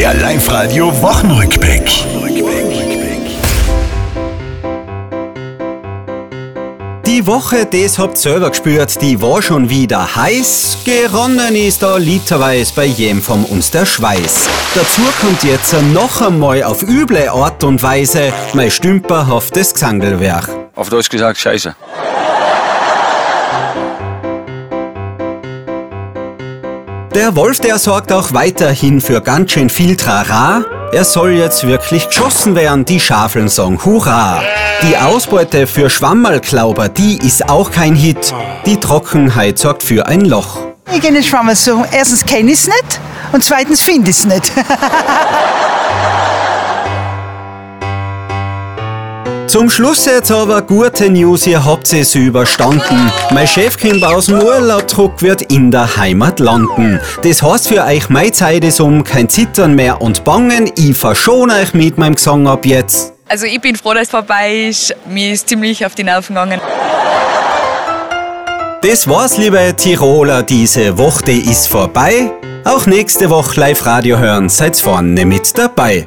Der Live-Radio Wochenrückblick. Die Woche, das habt ihr selber gespürt, die war schon wieder heiß. Geronnen ist da literweise bei jedem von uns der Schweiß. Dazu kommt jetzt noch einmal auf üble Art und Weise mein stümperhaftes Gesangelwerk. Auf Deutsch gesagt, scheiße. Der Wolf, der sorgt auch weiterhin für ganz schön viel Trara. Er soll jetzt wirklich geschossen werden, die Schafeln sagen Hurra! Die Ausbeute für Schwammerlklauber, die ist auch kein Hit. Die Trockenheit sorgt für ein Loch. Ich gehe nicht Schwammerl suchen. Erstens kenne ich es nicht und zweitens finde ich es nicht. Zum Schluss jetzt aber gute News, ihr habt es überstanden. Mein Chefkind aus dem Urlaubdruck wird in der Heimat landen. Das heißt für euch, meine Zeit ist um, kein Zittern mehr und Bangen. Ich verschone euch mit meinem Gesang ab jetzt. Also ich bin froh, dass es vorbei ist. Mir ist ziemlich auf die Nerven gegangen. Das war's, liebe Tiroler, diese Woche ist vorbei. Auch nächste Woche Live-Radio hören, seid vorne mit dabei.